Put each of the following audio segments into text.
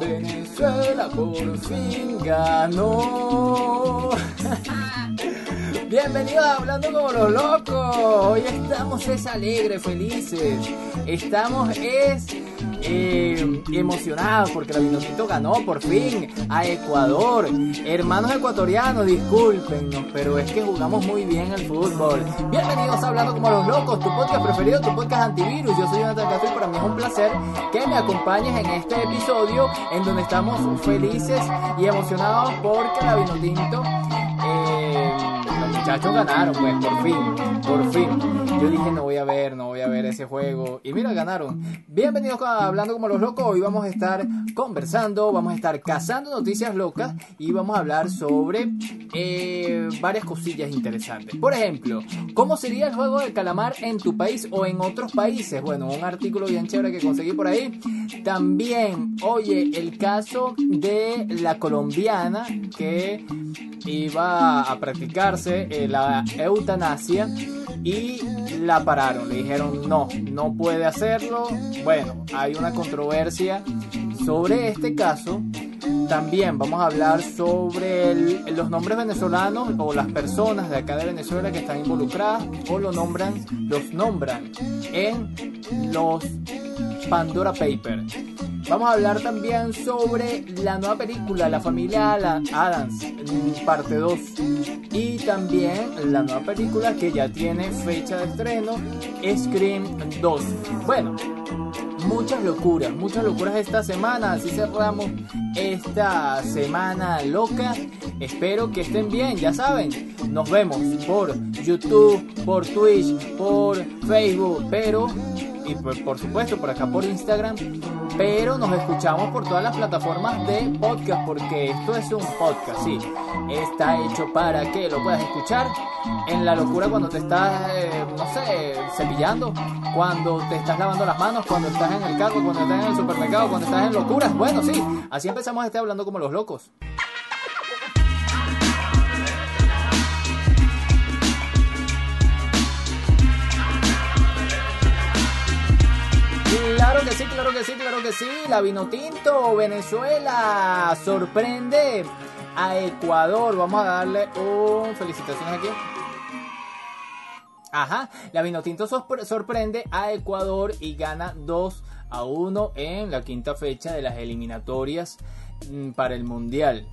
Venezuela por fin ganó. Bienvenidos a Hablando como los locos. Hoy estamos es alegres, felices. Estamos es eh, emocionados porque la Vinotinto ganó por fin a Ecuador. Hermanos ecuatorianos, discúlpenos, pero es que jugamos muy bien al fútbol. Bienvenidos a Hablando como los locos, tu podcast preferido, tu podcast antivirus. Yo soy Jonathan Castro y para mí es un placer que me acompañes en este episodio en donde estamos felices y emocionados porque la Vinotinto... Eh, los muchachos ganaron, pues, por fin, por fin. Yo dije, no voy a ver, no voy a ver ese juego. Y mira, ganaron. Bienvenidos a Hablando como los locos. Hoy vamos a estar conversando, vamos a estar cazando noticias locas y vamos a hablar sobre eh, varias cosillas interesantes. Por ejemplo, ¿cómo sería el juego del calamar en tu país o en otros países? Bueno, un artículo bien chévere que conseguí por ahí. También, oye, el caso de la colombiana que iba a practicarse eh, la eutanasia y la pararon. Le dijeron no, no puede hacerlo. Bueno, hay una controversia sobre este caso. También vamos a hablar sobre los nombres venezolanos o las personas de acá de Venezuela que están involucradas o lo nombran, los nombran en los Pandora Papers. Vamos a hablar también sobre la nueva película, La familia Adams, parte 2. Y también la nueva película que ya tiene fecha de estreno, Scream 2. Bueno, muchas locuras, muchas locuras esta semana. Así cerramos esta semana loca. Espero que estén bien, ya saben. Nos vemos por YouTube, por Twitch, por Facebook, pero y por, por supuesto por acá por Instagram. Pero nos escuchamos por todas las plataformas de podcast porque esto es un podcast, sí. Está hecho para que lo puedas escuchar en la locura cuando te estás, eh, no sé, cepillando, cuando te estás lavando las manos, cuando estás en el carro, cuando estás en el supermercado, cuando estás en locuras. Bueno, sí, así empezamos este hablando como los locos. Claro que sí, claro que sí, claro que sí. La Vinotinto, Venezuela, sorprende a Ecuador. Vamos a darle un felicitaciones aquí. Ajá, la Vinotinto sorpre- sorprende a Ecuador y gana 2 a 1 en la quinta fecha de las eliminatorias mm, para el Mundial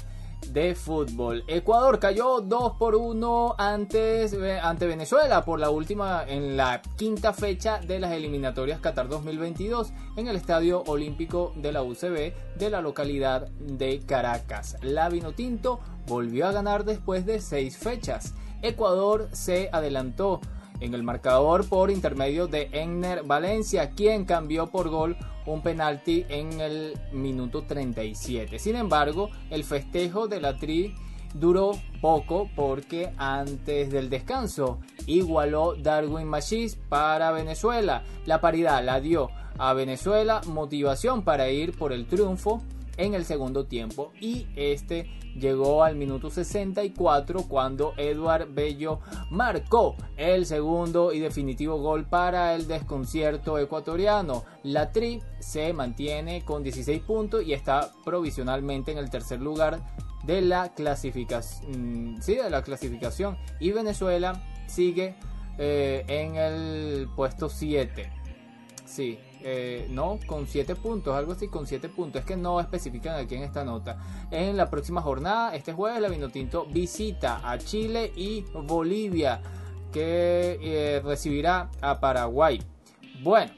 de fútbol. Ecuador cayó 2 por 1 antes eh, ante Venezuela por la última en la quinta fecha de las eliminatorias Qatar 2022 en el Estadio Olímpico de la UCB de la localidad de Caracas. La Vinotinto volvió a ganar después de 6 fechas. Ecuador se adelantó en el marcador por intermedio de Enner Valencia, quien cambió por gol un penalti en el minuto 37. Sin embargo, el festejo de la Tri duró poco porque antes del descanso igualó Darwin Machis para Venezuela. La paridad la dio a Venezuela motivación para ir por el triunfo en el segundo tiempo y este llegó al minuto 64 cuando Eduard Bello marcó el segundo y definitivo gol para el desconcierto ecuatoriano. La Tri se mantiene con 16 puntos y está provisionalmente en el tercer lugar de la clasificación, sí, de la clasificación y Venezuela sigue eh, en el puesto 7. Sí, eh, no, con 7 puntos, algo así, con 7 puntos. Es que no especifican aquí en esta nota. En la próxima jornada, este jueves, la Vinotinto visita a Chile y Bolivia, que eh, recibirá a Paraguay. Bueno,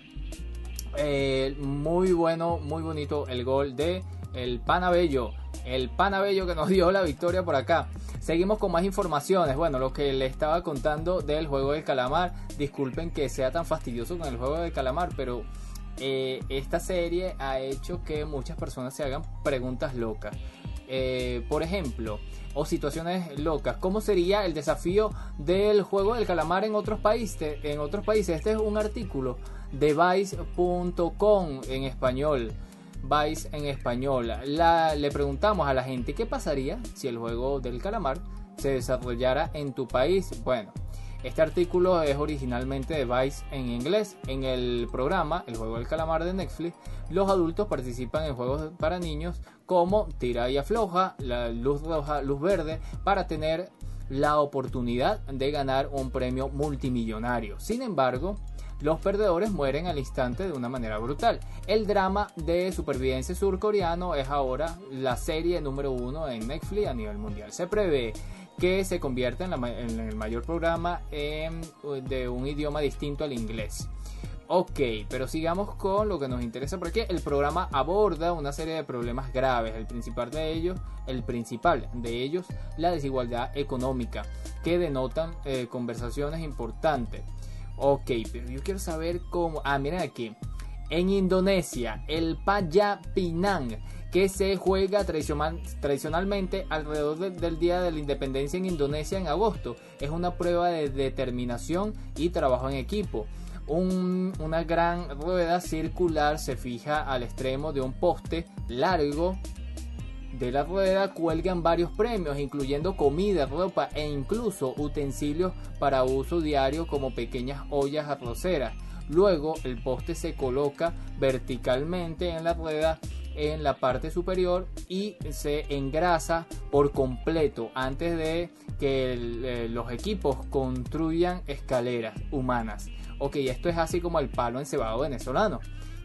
eh, muy bueno, muy bonito el gol de el Panabello. El Panabello que nos dio la victoria por acá. Seguimos con más informaciones. Bueno, lo que le estaba contando del juego del calamar. Disculpen que sea tan fastidioso con el juego del calamar, pero eh, esta serie ha hecho que muchas personas se hagan preguntas locas. Eh, por ejemplo, o situaciones locas. ¿Cómo sería el desafío del juego del calamar en otros países? En otros países, este es un artículo de Vice.com en español. Vice en español. La, le preguntamos a la gente qué pasaría si el juego del calamar se desarrollara en tu país. Bueno, este artículo es originalmente de Vice en inglés. En el programa El juego del calamar de Netflix, los adultos participan en juegos para niños como tira y afloja, la luz roja, luz verde, para tener la oportunidad de ganar un premio multimillonario. Sin embargo, los perdedores mueren al instante de una manera brutal. El drama de supervivencia surcoreano es ahora la serie número uno en Netflix a nivel mundial. Se prevé que se convierta en, el mayor programa de un idioma distinto al inglés. Ok, pero sigamos con lo que nos interesa porque el programa aborda una serie de problemas graves. El principal de ellos, el principal de ellos, la desigualdad económica, que denotan eh, conversaciones importantes. Ok, pero yo quiero saber cómo. Ah, miren aquí. En Indonesia, el Pinang que se juega tradicionalmente alrededor del Día de la Independencia en Indonesia en agosto. Es una prueba de determinación y trabajo en equipo. una gran rueda circular se fija al extremo de un poste largo de la rueda cuelgan varios premios, incluyendo comida, ropa e incluso utensilios para uso diario como pequeñas ollas arroceras. Luego el poste se coloca verticalmente en la rueda en la parte superior y se engrasa por completo antes de que eh, los equipos construyan escaleras humanas. Ok, esto es así como el palo encebado venezolano.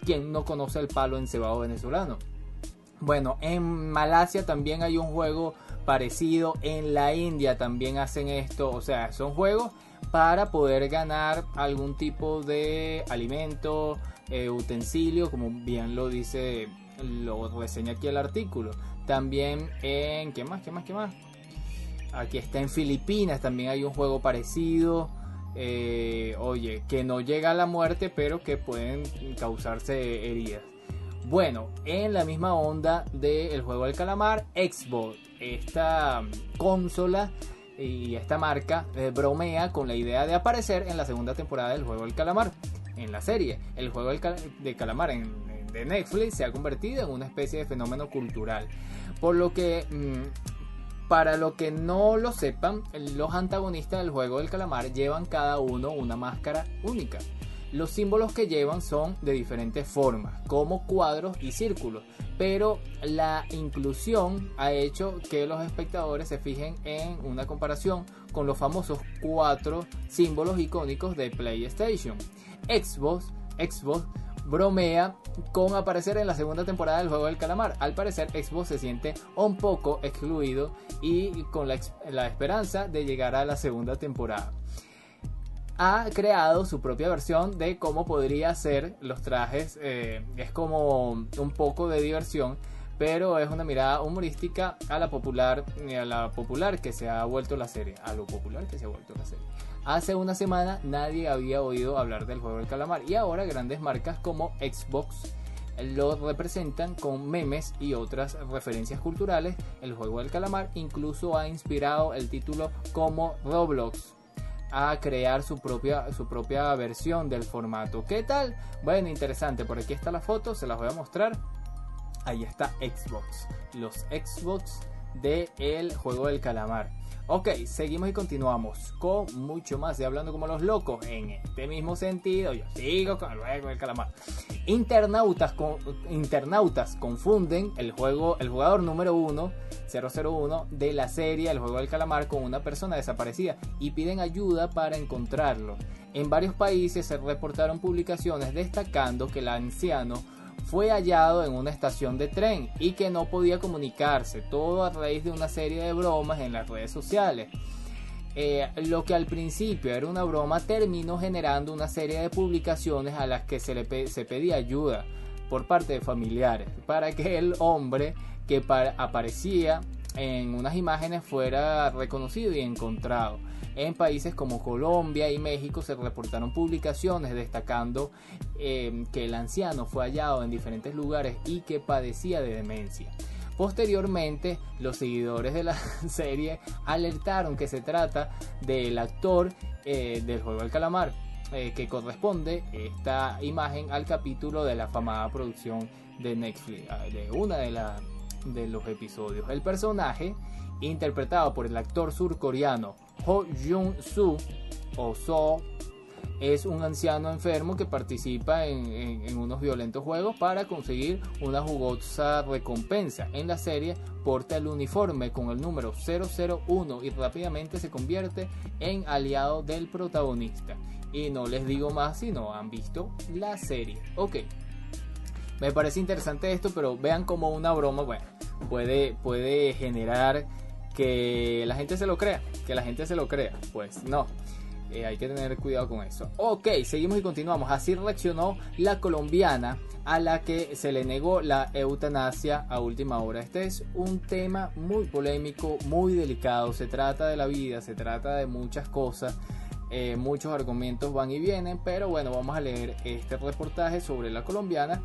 ¿Quién no conoce el palo encebado venezolano? Bueno, en Malasia también hay un juego parecido. En la India también hacen esto. O sea, son juegos para poder ganar algún tipo de alimento, eh, utensilio, como bien lo dice lo reseña aquí el artículo. También en, ¿qué más? ¿Qué más? ¿Qué más? Aquí está en Filipinas, también hay un juego parecido. Eh, oye, que no llega a la muerte, pero que pueden causarse heridas. Bueno, en la misma onda del juego del calamar, Xbox, esta consola y esta marca eh, bromea con la idea de aparecer en la segunda temporada del juego del calamar. En la serie, el juego del de calamar en de Netflix se ha convertido en una especie de fenómeno cultural. Por lo que, mm, para lo que no lo sepan, los antagonistas del juego del calamar llevan cada uno una máscara única. Los símbolos que llevan son de diferentes formas, como cuadros y círculos, pero la inclusión ha hecho que los espectadores se fijen en una comparación con los famosos cuatro símbolos icónicos de PlayStation. Xbox, Xbox bromea con aparecer en la segunda temporada del juego del calamar. Al parecer Xbox se siente un poco excluido y con la, esperanza de llegar a la segunda temporada. Ha creado su propia versión de cómo podría ser los trajes. Eh, es como un poco de diversión pero es una mirada humorística a la popular a la popular que se ha vuelto la serie a lo popular que se ha vuelto la serie hace una semana nadie había oído hablar del juego del calamar y ahora grandes marcas como Xbox lo representan con memes y otras referencias culturales el juego del calamar incluso ha inspirado el título como Roblox a crear su propia, su propia versión del formato. ¿Qué tal? Bueno, interesante. Por aquí está la foto, se las voy a mostrar ahí está Xbox. Los Xbox de el juego del calamar. Ok, seguimos y continuamos con mucho más de Hablando como los locos. En este mismo sentido, yo sigo con el juego del calamar. Internautas, internautas confunden el juego, el jugador número 1, 001 de la serie El juego del calamar con una persona desaparecida y piden ayuda para encontrarlo. En varios países se reportaron publicaciones destacando que el anciano fue hallado en una estación de tren y que no podía comunicarse, todo a raíz de una serie de bromas en las redes sociales. Eh, lo que al principio era una broma terminó generando una serie de publicaciones a las que se le se pedía ayuda por parte de familiares para que el hombre que aparecía en unas imágenes fuera reconocido y encontrado. En países como Colombia y México se reportaron publicaciones destacando em, que el anciano fue hallado en diferentes lugares y que padecía de demencia. Posteriormente, los seguidores de la serie alertaron que se trata del actor eh, del juego del calamar, eh, que corresponde esta imagen al capítulo de la afamada producción de Netflix, ah, de una de los episodios. El personaje, interpretado por el actor surcoreano Ho Jung-soo, o So, es un anciano enfermo que participa en, unos violentos juegos para conseguir una jugosa recompensa. En la serie porta el uniforme con el número 001 y rápidamente se convierte en aliado del protagonista. Y no les digo más si no han visto la serie. Ok. Me parece interesante esto, pero vean como una broma, puede, puede generar que la gente se lo crea. Que la gente se lo crea. Pues no. Eh, hay que tener cuidado con eso. Ok, seguimos y continuamos. Así reaccionó la colombiana a la que se le negó la eutanasia a última hora. Este es un tema muy polémico, muy delicado. Se trata de la vida, se trata de muchas cosas. Eh, muchos argumentos van y vienen, pero bueno, vamos a leer este reportaje sobre la colombiana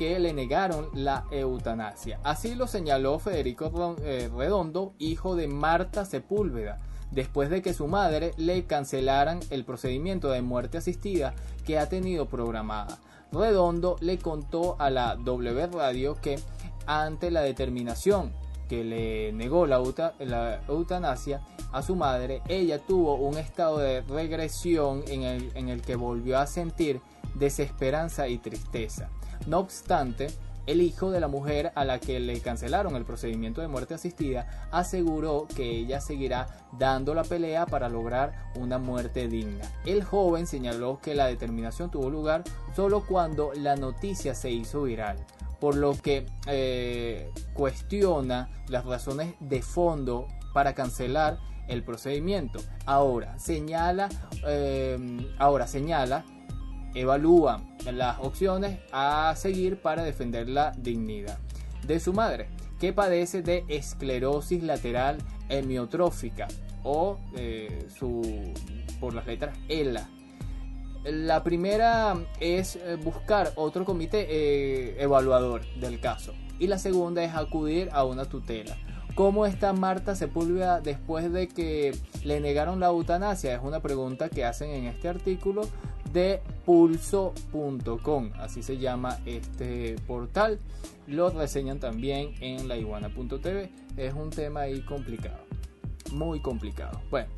que le negaron la eutanasia. Así lo señaló Federico eh, Redondo, hijo de Marta Sepúlveda después de que su madre le cancelaran el procedimiento de muerte asistida que ha tenido programada. Redondo le contó a la W Radio que ante la determinación que le negó la, eutanasia a su madre, ella tuvo un estado de regresión en el, en el que volvió a sentir desesperanza y tristeza. No obstante, el hijo de la mujer a la que le cancelaron el procedimiento de muerte asistida aseguró que ella seguirá dando la pelea para lograr una muerte digna. El joven señaló que la determinación tuvo lugar solo cuando la noticia se hizo viral por lo que eh, cuestiona las razones de fondo para cancelar el procedimiento. Ahora señala, eh, ahora señala evalúa las opciones a seguir para defender la dignidad de su madre, que padece de esclerosis lateral hemiotrófica o eh, su, por las letras ELA. La primera es eh, buscar otro comité eh, evaluador del caso y la segunda es acudir a una tutela. ¿Cómo está Marta Sepúlveda después de que le negaron la eutanasia? Es una pregunta que hacen en este artículo de pulso.com, así se llama este portal. Lo reseñan también en laiguana.tv. Es un tema ahí complicado, muy complicado. Bueno,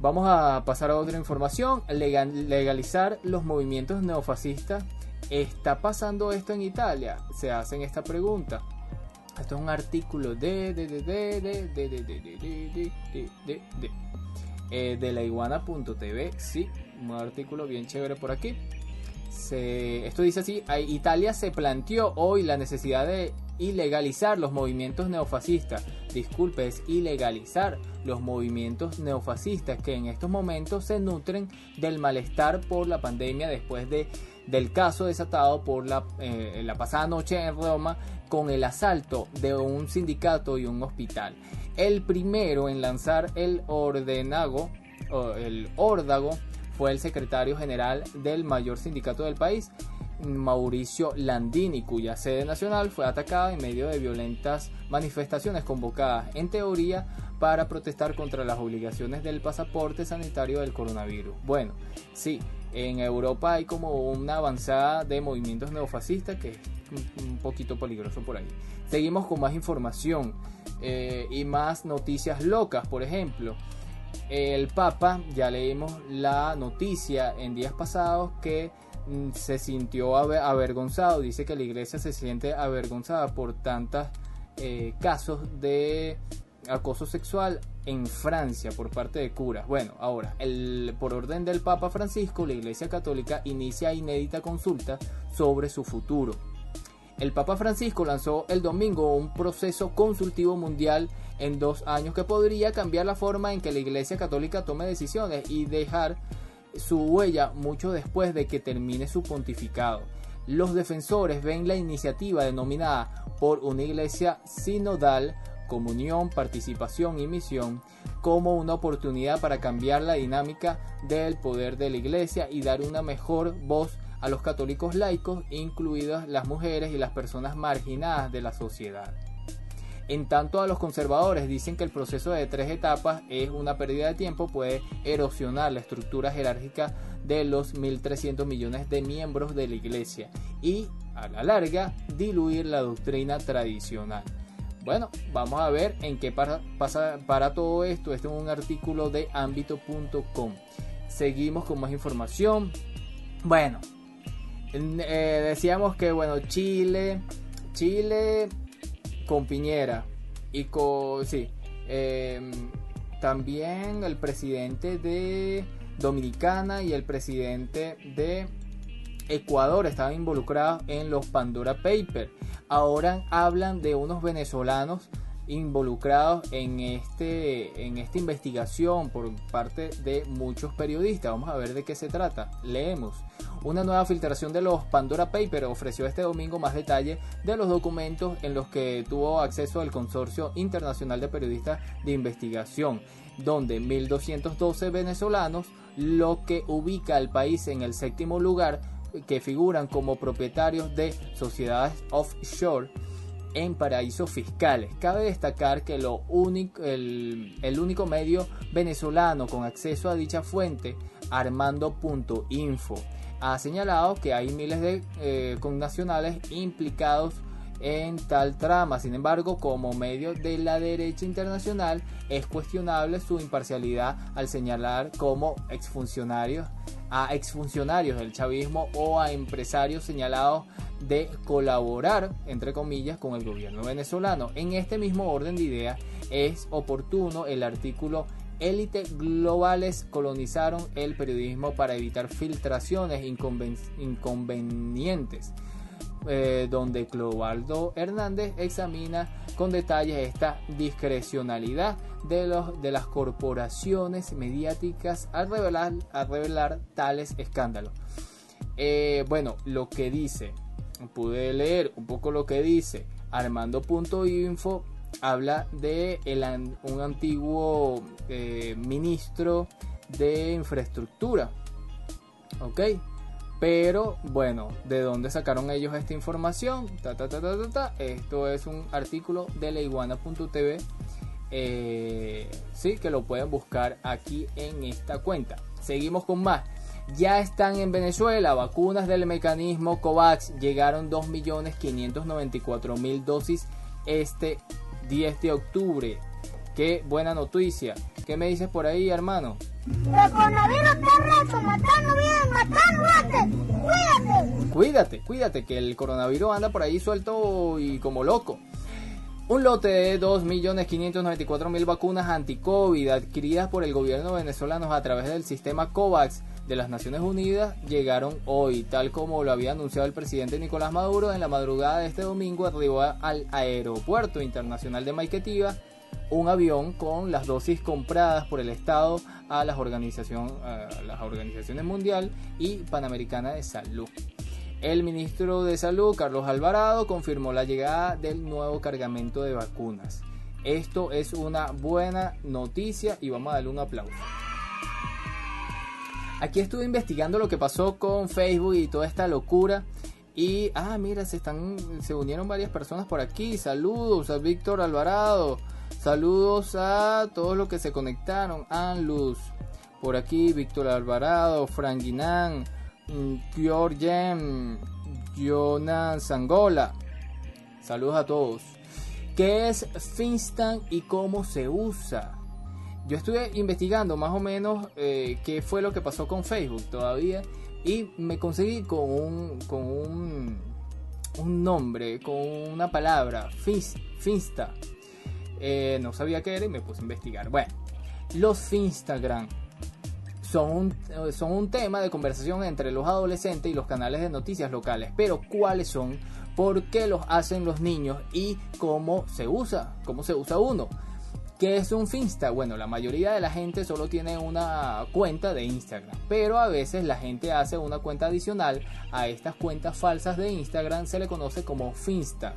vamos a pasar a otra información. legalizar los movimientos neofascistas. ¿Está pasando esto en Italia? Se hacen esta pregunta. Esto es un artículo de de de de de de de de de de de de de laiguana.tv, sí, un artículo bien chévere por aquí. esto dice así, Italia se planteó hoy la necesidad de ilegalizar los movimientos neofascistas. Disculpe, es ilegalizar los movimientos neofascistas que en estos momentos se nutren del malestar por la pandemia después de, del caso desatado por la, eh, la pasada noche en Roma con el asalto de un sindicato y un hospital. El primero en lanzar el ordenago, el órdago, fue el secretario general del mayor sindicato del país, Mauricio Landini, cuya sede nacional fue atacada en medio de violentas manifestaciones convocadas, en teoría, para protestar contra las obligaciones del pasaporte sanitario del coronavirus. Bueno, sí, en Europa hay como una avanzada de movimientos neofascistas que es un poquito peligroso por ahí. Seguimos con más información eh, y más noticias locas, por ejemplo. El Papa, ya leímos la noticia en días pasados que mm, se sintió avergonzado, dice que la iglesia se siente avergonzada por tantos eh, casos de acoso sexual en Francia por parte de curas. Bueno, ahora, el, por orden del Papa Francisco, la Iglesia Católica inicia inédita consulta sobre su futuro. El Papa Francisco lanzó el domingo un proceso consultivo mundial en dos años que podría cambiar la forma en que la Iglesia Católica tome decisiones y dejar su huella mucho después de que termine su pontificado. Los defensores ven la iniciativa denominada por una iglesia sinodal, comunión, participación y misión como una oportunidad para cambiar la dinámica del poder de la iglesia y dar una mejor voz a los católicos laicos, incluidas las mujeres y las personas marginadas de la sociedad. En tanto a los conservadores dicen que el proceso de tres etapas es una pérdida de tiempo, puede erosionar la estructura jerárquica de los 1.300 millones de miembros de la iglesia y a la larga diluir la doctrina tradicional. Bueno, vamos a ver en qué pasa para todo esto. Este es un artículo de ámbito.com. Seguimos con más información. Bueno, eh, decíamos que bueno, Chile, Chile con Piñera y con sí, em, también el presidente de Dominicana y el presidente de Ecuador estaban involucrados en los Pandora Papers. Ahora hablan de unos venezolanos involucrados en, este, en esta investigación por parte de muchos periodistas. Vamos a ver de qué se trata. Leemos. Una nueva filtración de los Pandora Papers ofreció este domingo más detalle de los documentos en los que tuvo acceso el Consorcio Internacional de Periodistas de Investigación, donde 1.212 venezolanos, lo que ubica al país en el séptimo lugar, que figuran como propietarios de sociedades offshore en paraísos fiscales. Cabe destacar que lo único, el, único medio venezolano con acceso a dicha fuente, armando.info, ha señalado que hay miles de eh, connacionales implicados en tal trama. Sin embargo, como medio de la derecha internacional, es cuestionable su imparcialidad al señalar como exfuncionarios a exfuncionarios del chavismo o a empresarios señalados de colaborar, entre comillas, con el gobierno venezolano. En este mismo orden de ideas es oportuno el artículo Élite globales colonizaron el periodismo para evitar filtraciones inconvenientes eh, donde Clovaldo Hernández examina con detalle esta discrecionalidad de, los, de las corporaciones mediáticas al revelar, revelar tales escándalos. Eh, bueno, lo que dice, pude leer un poco lo que dice Armando.info, habla de un antiguo eh, ministro de infraestructura. ¿Ok? Pero bueno, ¿de dónde sacaron ellos esta información? Esto es un artículo de leiguana.tv. Eh, sí, que lo pueden buscar aquí en esta cuenta. Seguimos con más. Ya están en Venezuela vacunas del mecanismo COVAX. Llegaron 2.594.000 dosis este 10 de octubre. Qué buena noticia. ¿Qué me dices por ahí, hermano? El coronavirus. Cuídate, cuídate, que el coronavirus anda por ahí suelto y como loco. Un lote de 2.594.000 vacunas anti-COVID adquiridas por el gobierno venezolano a través del sistema COVAX de las Naciones Unidas llegaron hoy, tal como lo había anunciado el presidente Nicolás Maduro en la madrugada de este domingo arribó al aeropuerto internacional de Maiquetía un avión con las dosis compradas por el Estado a las, organización, las organizaciones mundial y panamericana de salud. El ministro de Salud, Carlos Alvarado, confirmó la llegada del nuevo cargamento de vacunas. Esto es una buena noticia y vamos a darle un aplauso. Aquí estuve investigando lo que pasó con Facebook y toda esta locura. Y, ah, mira, se, están, se unieron varias personas por aquí. Saludos a Víctor Alvarado. Saludos a todos los que se conectaron. Anluz, por aquí, Víctor Alvarado, Frank Guinan, Georgem, mm, Jonan Sangola. Saludos a todos. ¿Qué es Finstan y cómo se usa? Yo estuve investigando más o menos eh, qué fue lo que pasó con Facebook todavía y me conseguí con un, con un, un nombre, con una palabra, Finsta. Eh, no sabía qué era y me puse a investigar. Bueno, los Finstagram son un, eh, son un tema de conversación entre los adolescentes y los canales de noticias locales. Pero ¿cuáles son? ¿Por qué los hacen los niños? ¿Y cómo se usa? ¿Cómo se usa uno? ¿Qué es un Finsta? Bueno, la mayoría de la gente solo tiene una cuenta de Instagram, pero a veces la gente hace una cuenta adicional a estas cuentas falsas de Instagram, se le conoce como Finsta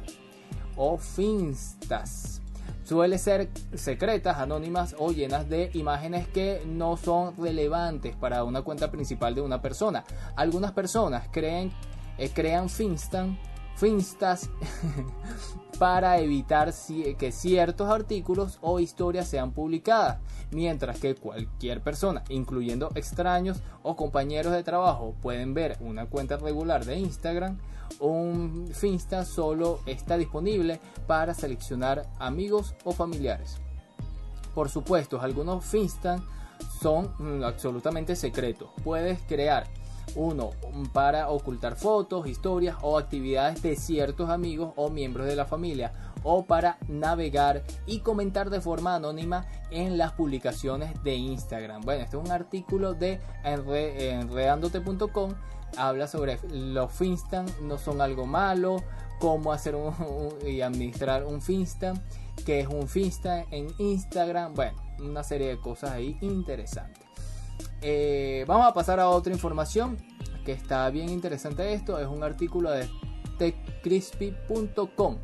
o Finstas. Suele ser secretas, anónimas o llenas de imágenes que no son relevantes para una cuenta principal de una persona. Algunas personas creen, eh, crean Finstan, finstas para evitar que ciertos artículos o historias sean publicadas, mientras que cualquier persona, incluyendo extraños o compañeros de trabajo, pueden ver una cuenta regular de Instagram, un Finsta solo está disponible para seleccionar amigos o familiares. Por supuesto, algunos Finsta son mm, absolutamente secretos. Puedes crear uno para ocultar fotos, historias o actividades de ciertos amigos o miembros de la familia o para navegar y comentar de forma anónima en las publicaciones de Instagram. Bueno, este es un artículo de enredandote.com. Habla sobre los Finstan, no son algo malo, cómo hacer y administrar un Finstan, que es un Finstan en Instagram. Bueno, una serie de cosas ahí interesantes. Eh, vamos a pasar a otra información que está bien interesante esto. Es un artículo de techcrispy.com.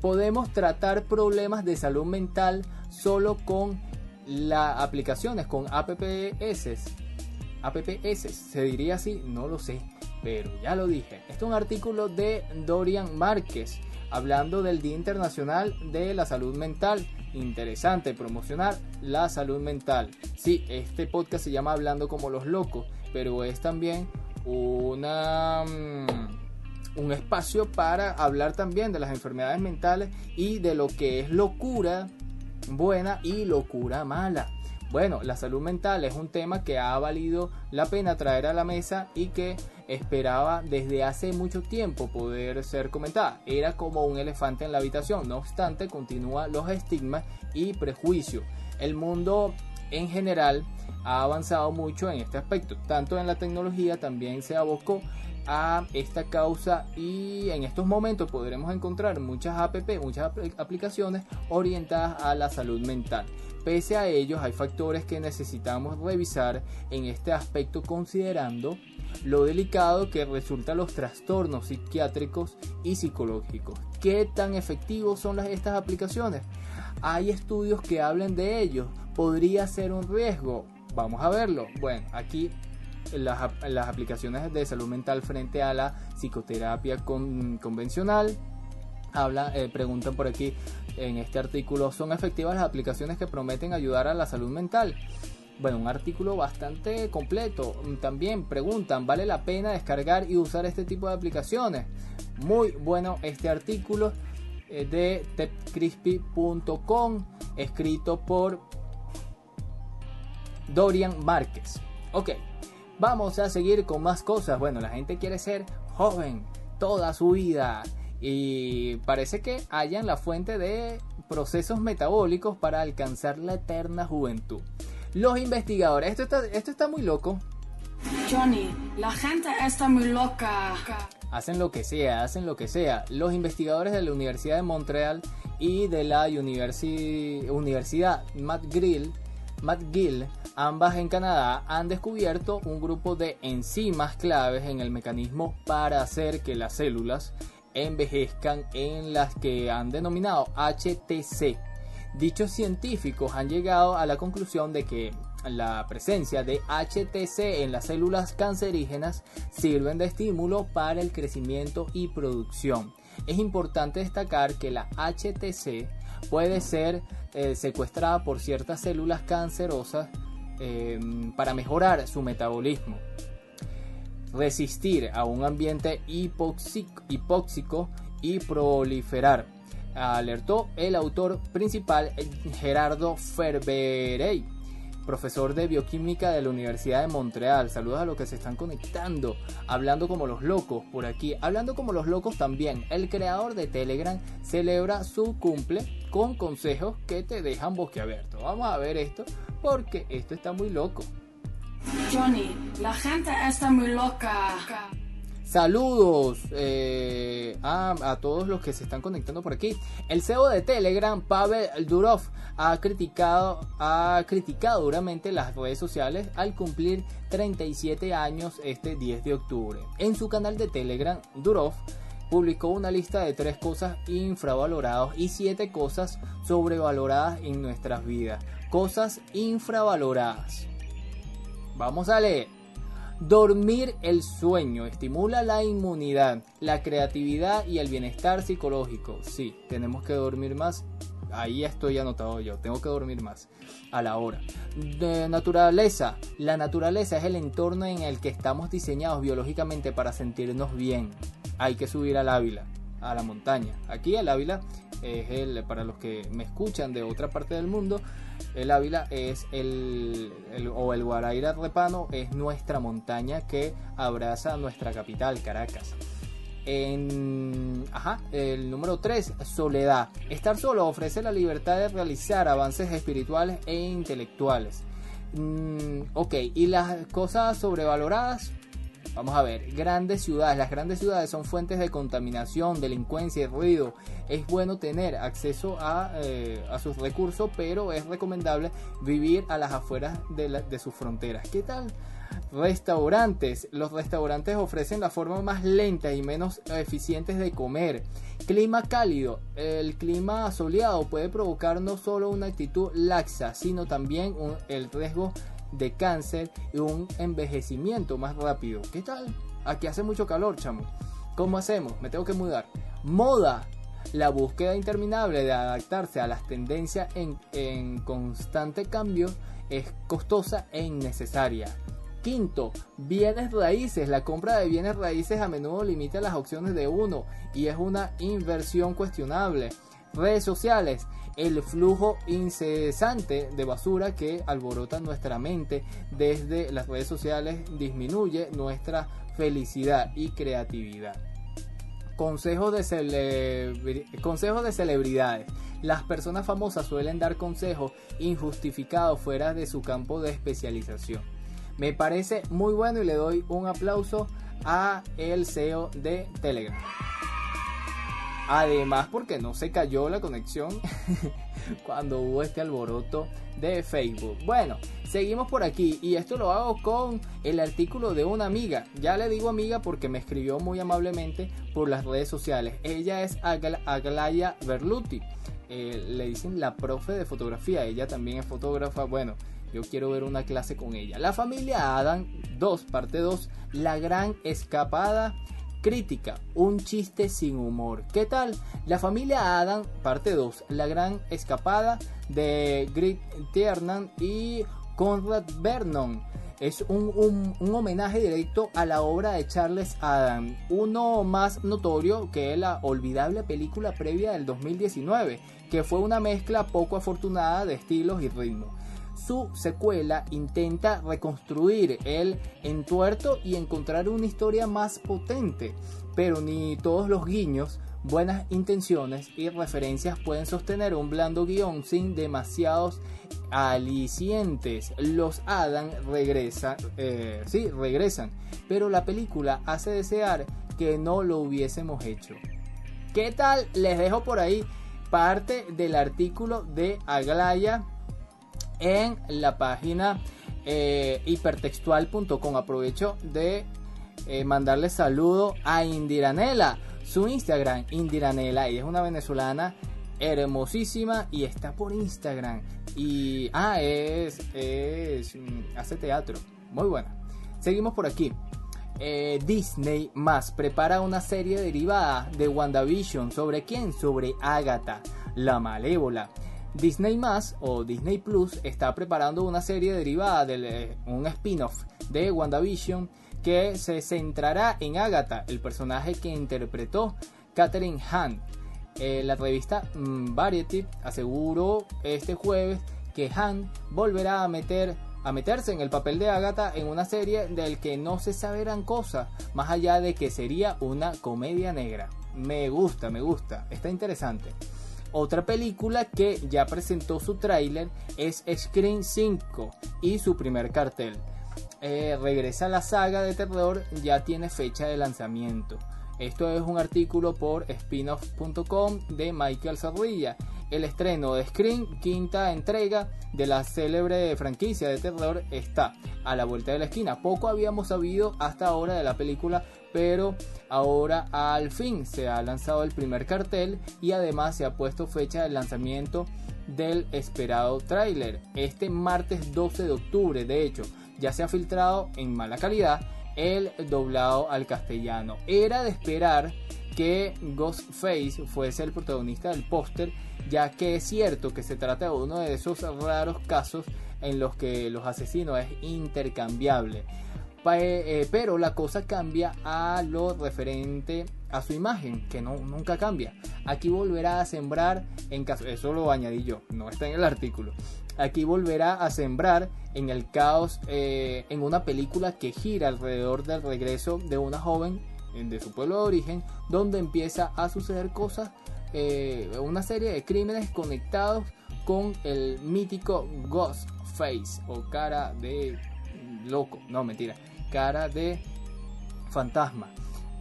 podemos tratar problemas de salud mental solo con las aplicaciones, con apps. Apps, se diría así, no lo sé, pero ya lo dije. Este es un artículo de Dorian Márquez hablando del Día Internacional de la Salud Mental interesante promocionar la salud mental. Sí, este podcast se llama Hablando como los locos, pero es también una mm, un espacio para hablar también de las enfermedades mentales y de lo que es locura buena y locura mala. Bueno, la salud mental es un tema que ha valido la pena traer a la mesa y que esperaba desde hace mucho tiempo poder ser comentada. Era como un elefante en la habitación. No obstante, continúa los estigmas y prejuicios. El mundo en general ha avanzado mucho en este aspecto. Tanto en la tecnología también se abocó a esta causa y en estos momentos podremos encontrar muchas app, muchas aplicaciones orientadas a la salud mental. Pese a ellos hay factores que necesitamos revisar en este aspecto considerando lo delicado que resultan los trastornos psiquiátricos y psicológicos. ¿Qué tan efectivos son estas aplicaciones? Hay estudios que hablan de ellos. ¿Podría ser un riesgo? Vamos a verlo. Bueno, aquí las, aplicaciones de salud mental frente a la psicoterapia convencional. Habla, eh, preguntan por aquí en este artículo, ¿son efectivas las aplicaciones que prometen ayudar a la salud mental? Bueno, un artículo bastante completo. También preguntan, ¿vale la pena descargar y usar este tipo de aplicaciones? Muy bueno este artículo eh, de techcrispy.com escrito por Dorian Márquez. Ok, Vamos a seguir con más cosas. Bueno, la gente quiere ser joven toda su vida. Y parece que hayan la fuente de procesos metabólicos para alcanzar la eterna juventud. Los investigadores, esto está, esto está muy loco. Johnny, la gente está muy loca. Hacen lo que sea, hacen lo que sea. Los investigadores de la Universidad de Montreal y de la Universidad McGill, McGill Ambas en Canadá han descubierto un grupo de enzimas claves en el mecanismo para hacer que las células envejezcan en las que han denominado HTC. Dichos científicos han llegado a la conclusión de que la presencia de HTC en las células cancerígenas sirven de estímulo para el crecimiento y producción. Es importante destacar que la HTC puede ser eh, secuestrada por ciertas células cancerosas Em, para mejorar su metabolismo, resistir a un ambiente hipóxico, y proliferar, alertó el autor principal Gerardo Ferberey profesor de bioquímica de la Universidad de Montreal. Saludos a los que se están conectando, hablando como los locos por aquí. Hablando como los locos también, el creador de Telegram celebra su cumple con consejos que te dejan boquiabierto. Vamos a ver esto porque esto está muy loco. Johnny, la gente está muy loca. Saludos eh, a, todos los que se están conectando por aquí. El CEO de Telegram, Pavel Durov, ha criticado, ha criticado duramente las redes sociales al cumplir 37 años este 10 de octubre. En su canal de Telegram, Durov publicó una lista de tres cosas infravaloradas y siete cosas sobrevaloradas en nuestras vidas. Cosas infravaloradas. Vamos a leer. Dormir el sueño estimula la inmunidad, la creatividad y el bienestar psicológico. Sí, tenemos que dormir más. Ahí estoy anotado yo, tengo que dormir más a la hora. De naturaleza, la naturaleza es el entorno en el que estamos diseñados biológicamente para sentirnos bien. Hay que subir al Ávila, a la montaña. Aquí el Ávila es el, para los que me escuchan de otra parte del mundo, el Ávila es el, o el Guaraira Repano es nuestra montaña que abraza nuestra capital, Caracas. En, ajá, el número 3, soledad. Estar solo ofrece la libertad de realizar avances espirituales e intelectuales. Mm, ok, y las cosas sobrevaloradas, Vamos a ver, grandes ciudades. Las grandes ciudades son fuentes de contaminación, delincuencia y ruido. Es bueno tener acceso a, eh, sus recursos, pero es recomendable vivir a las afueras de, sus fronteras. ¿Qué tal? Restaurantes. Los restaurantes ofrecen la forma más lenta y menos eficientes de comer. Clima cálido. El clima soleado puede provocar no solo una actitud laxa, sino también el riesgo de cáncer y un envejecimiento más rápido. ¿Qué tal? Aquí hace mucho calor, chamo. ¿Cómo hacemos? Me tengo que mudar. Moda. La búsqueda interminable de adaptarse a las tendencias en, en constante cambio es costosa e innecesaria. Quinto, bienes raíces. La compra de bienes raíces a menudo limita las opciones de uno y es una inversión cuestionable. Redes sociales el flujo incesante de basura que alborota nuestra mente desde las redes sociales disminuye nuestra felicidad y creatividad. Consejos de, de celebridades. Las personas famosas suelen dar consejos injustificados fuera de su campo de especialización. Me parece muy bueno y le doy un aplauso a el CEO de Telegram. Además, porque no se cayó la conexión cuando hubo este alboroto de Facebook. Bueno, seguimos por aquí y esto lo hago con el artículo de una amiga. Ya le digo amiga porque me escribió muy amablemente por las redes sociales. Ella es Aglaya Berluti. Eh, le dicen la profe de fotografía. Ella también es fotógrafa. Bueno, yo quiero ver una clase con ella. La familia Adam 2, parte 2. La gran escapada Crítica, un chiste sin humor. ¿Qué tal? La familia Adam, parte 2, la gran escapada de Greg Tiernan y Conrad Vernon. Es un, homenaje directo a la obra de Charles Adam, uno más notorio que la olvidable película previa del 2019, que fue una mezcla poco afortunada de estilos y ritmos su secuela intenta reconstruir el entuerto y encontrar una historia más potente, pero ni todos los guiños, buenas intenciones y referencias pueden sostener un blando guion sin demasiados alicientes. Los Adam regresan, eh, sí, regresan, pero la película hace desear que no lo hubiésemos hecho. ¿Qué tal? Les dejo por ahí parte del artículo de Aglaya en la página eh, hipertextual.com. Aprovecho de eh, mandarle saludo a Indiranela, su Instagram, Indiranela, ella es una venezolana hermosísima y está por Instagram. Y, ah, es, mm, hace teatro, muy buena. Seguimos por aquí. Eh, Disney más prepara una serie derivada de WandaVision. ¿Sobre quién? Sobre Agatha, la malévola. Disney o Disney Plus está preparando una serie derivada de eh, un spin-off de WandaVision que se centrará en Agatha, el personaje que interpretó Catherine Hahn. Eh, la revista mm, Variety aseguró este jueves que Hahn volverá a meter a meterse en el papel de Agatha en una serie del que no se sabe gran cosa, más allá de que sería una comedia negra. Me gusta, me gusta, está interesante. Otra película que ya presentó su tráiler es Screen 5 y su primer cartel. Eh, regresa la saga de terror, ya tiene fecha de lanzamiento. Esto es un artículo por spinoff.com de Michael Zarruilla. El estreno de Screen, quinta entrega de la célebre franquicia de terror, está a la vuelta de la esquina. Poco habíamos sabido hasta ahora de la película, pero ahora al fin se ha lanzado el primer cartel y además se ha puesto fecha de lanzamiento del esperado tráiler. Este martes 12 de octubre, de hecho, ya se ha filtrado en mala calidad el doblado al castellano. Era de esperar que Ghostface fuese el protagonista del póster, ya que es cierto que se trata de uno de esos raros casos en los que los asesinos es intercambiable. Eh, pero la cosa cambia a lo referente a su imagen, que nunca cambia. Aquí volverá a sembrar, en caso, eso lo añadí yo, no está en el artículo. Aquí volverá a sembrar en el caos eh, en una película que gira alrededor del regreso de una joven de su pueblo de origen, donde empieza a suceder cosas, eh, una serie de crímenes conectados con el mítico Ghostface o cara de loco, no mentira, cara de fantasma.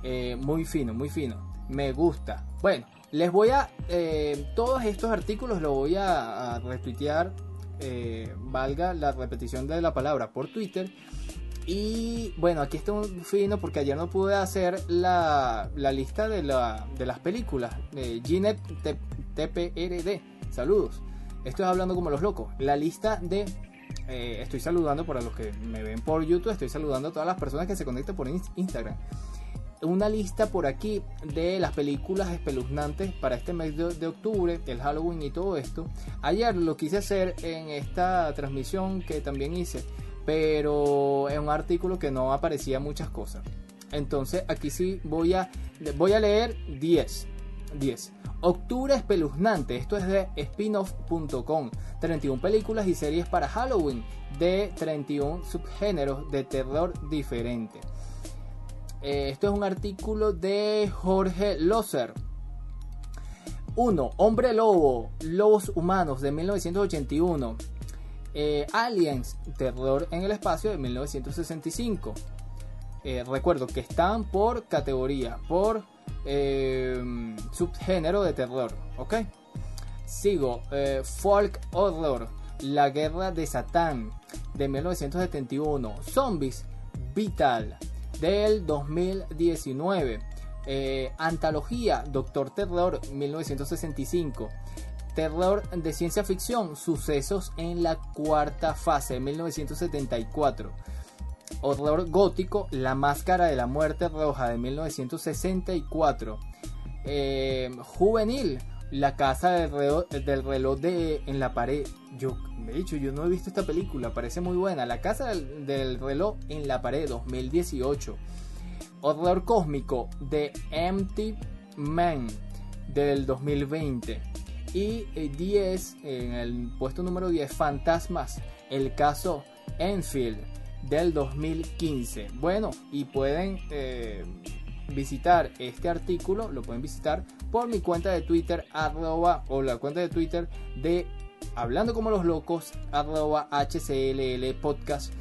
Eh, muy fino, muy fino. Me gusta. Bueno, les voy a. Eh, todos estos artículos los voy a, retuitear. Eh, valga la repetición de la palabra por Twitter. Y bueno, aquí está un fino porque ayer no pude hacer la, la lista de, la, de las películas. de Ginet TPRD. Saludos. Estoy hablando como los locos. La lista de eh, estoy saludando para los que me ven por YouTube, estoy saludando a todas las personas que se conectan por Instagram. Una lista por aquí de las películas espeluznantes para este mes de, octubre, el Halloween y todo esto. Ayer lo quise hacer en esta transmisión que también hice, pero en un artículo que no aparecía muchas cosas. Entonces aquí sí voy a, voy a leer 10. 10. Octubre espeluznante, esto es de spinoff.com. 31 películas y series para Halloween de 31 subgéneros de terror diferentes. Eh, esto es un artículo de Jorge Loser. 1. Hombre Lobo, Lobos Humanos de 1981. Eh, Aliens, Terror en el Espacio de 1965. Eh, recuerdo que están por categoría, por eh, subgénero de terror, ¿ok? Sigo, eh, Folk Horror, La Guerra de Satán, de 1971, Zombies, Vital, del 2019, eh, Antología, Doctor Terror, 1965, Terror de ciencia ficción, Sucesos en la cuarta fase, 1974, horror gótico, La Máscara de la Muerte Roja de 1964. Eh, juvenil, La Casa del reloj, de, en la pared. Yo, de hecho, yo no he visto esta película, parece muy buena. La Casa del, reloj en la pared 2018. Horror cósmico de Empty Man del 2020. Y 10, eh, en el puesto número 10, Fantasmas, el caso Enfield del 2015. Bueno, y pueden eh, visitar este artículo, lo pueden visitar por mi cuenta de Twitter, arroba, o la cuenta de Twitter de Hablando como los locos, arroba HCLL podcast.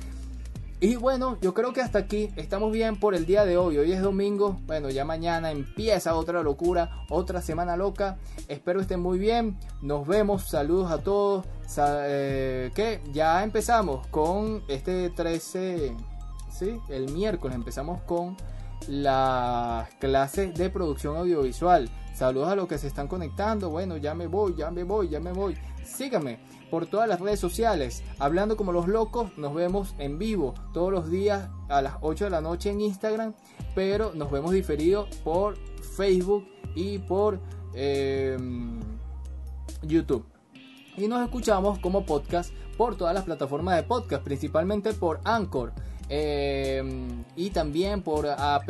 Y bueno, yo creo que hasta aquí estamos bien por el día de hoy. Hoy es domingo. Bueno, ya mañana empieza otra locura, otra semana loca. Espero estén muy bien. Nos vemos. Saludos a todos. Eh, que ya empezamos con este 13. Sí, el miércoles empezamos con las clases de producción audiovisual. Saludos a los que se están conectando. Bueno, ya me voy, ya me voy, ya me voy. Síganme por todas las redes sociales. Hablando como los locos, nos vemos en vivo todos los días a las 8 de la noche en Instagram, pero nos vemos diferido por Facebook y por em, YouTube. Y nos escuchamos como podcast por todas las plataformas de podcast, principalmente por Anchor. Em, y también por app,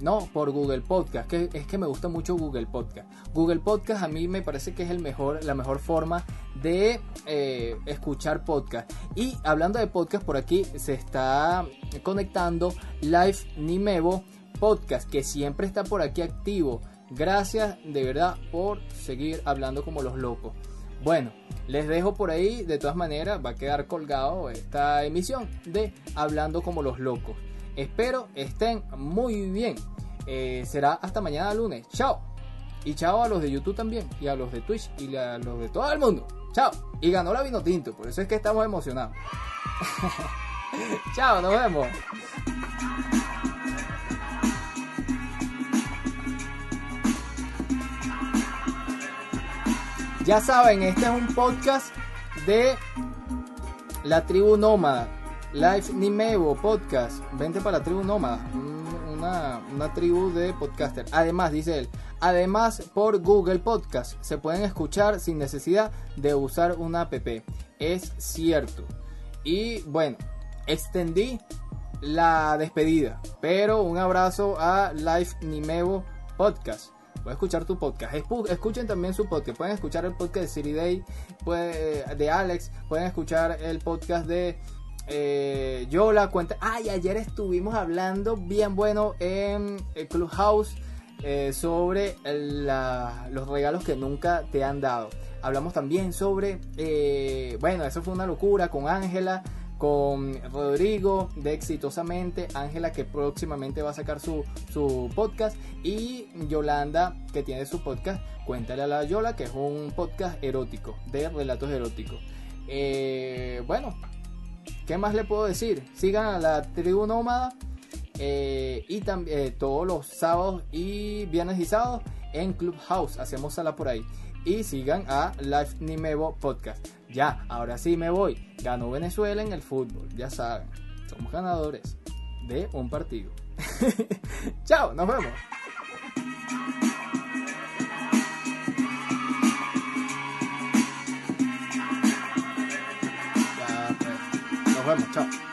no, por Google Podcast, que es que me gusta mucho Google Podcast. Google Podcast a mí me parece que es el mejor, la mejor forma de eh, escuchar podcast. Y hablando de podcast, por aquí se está conectando Live Nimevo Podcast, que siempre está por aquí activo. Gracias de verdad por seguir hablando como los locos. Bueno, les dejo por ahí, de todas maneras va a quedar colgado esta emisión de Hablando como los locos. Espero estén muy bien. Eh, será hasta mañana lunes. Chao. Y chao a los de YouTube también. Y a los de Twitch. Y a los de todo el mundo. Chao. Y ganó la vino tinto. Por eso es que estamos emocionados. chao, nos vemos. Ya saben, este es un podcast de la tribu nómada. Live Nimebo Podcast. Vente para la tribu Nómada. un- Una, una tribu de podcaster. Además, dice él. Además, por Google Podcast se pueden escuchar sin necesidad de usar una app. Es cierto. Y bueno, extendí la despedida. Pero un abrazo a Live Nimebo Podcast. Voy a escuchar tu podcast. Escuchen también su podcast. Pueden escuchar el podcast de Siri Day, puede- de Alex. Pueden escuchar el podcast de eh, Yola. Cuenta. Ay, ayer estuvimos hablando bien bueno en Clubhouse eh, sobre la- los regalos que nunca te han dado. Hablamos también sobre, eh, bueno, eso fue una locura con Ángela, con Rodrigo de Exitosamente, Ángela que próximamente va a sacar su, su podcast y Yolanda que tiene su podcast, Cuéntale a la Yola, que es un podcast erótico, de relatos eróticos. Eh, bueno, ¿qué más le puedo decir? Sigan a la tribu nómada eh, y también todos los sábados y viernes y sábados en Clubhouse. Hacemos sala por ahí. Y sigan a Live Nimebo Podcast. Ya, ahora sí me voy. Ganó Venezuela en el fútbol. Ya saben, somos ganadores de un partido. Chao, nos vemos. Pues, nos vemos, chao.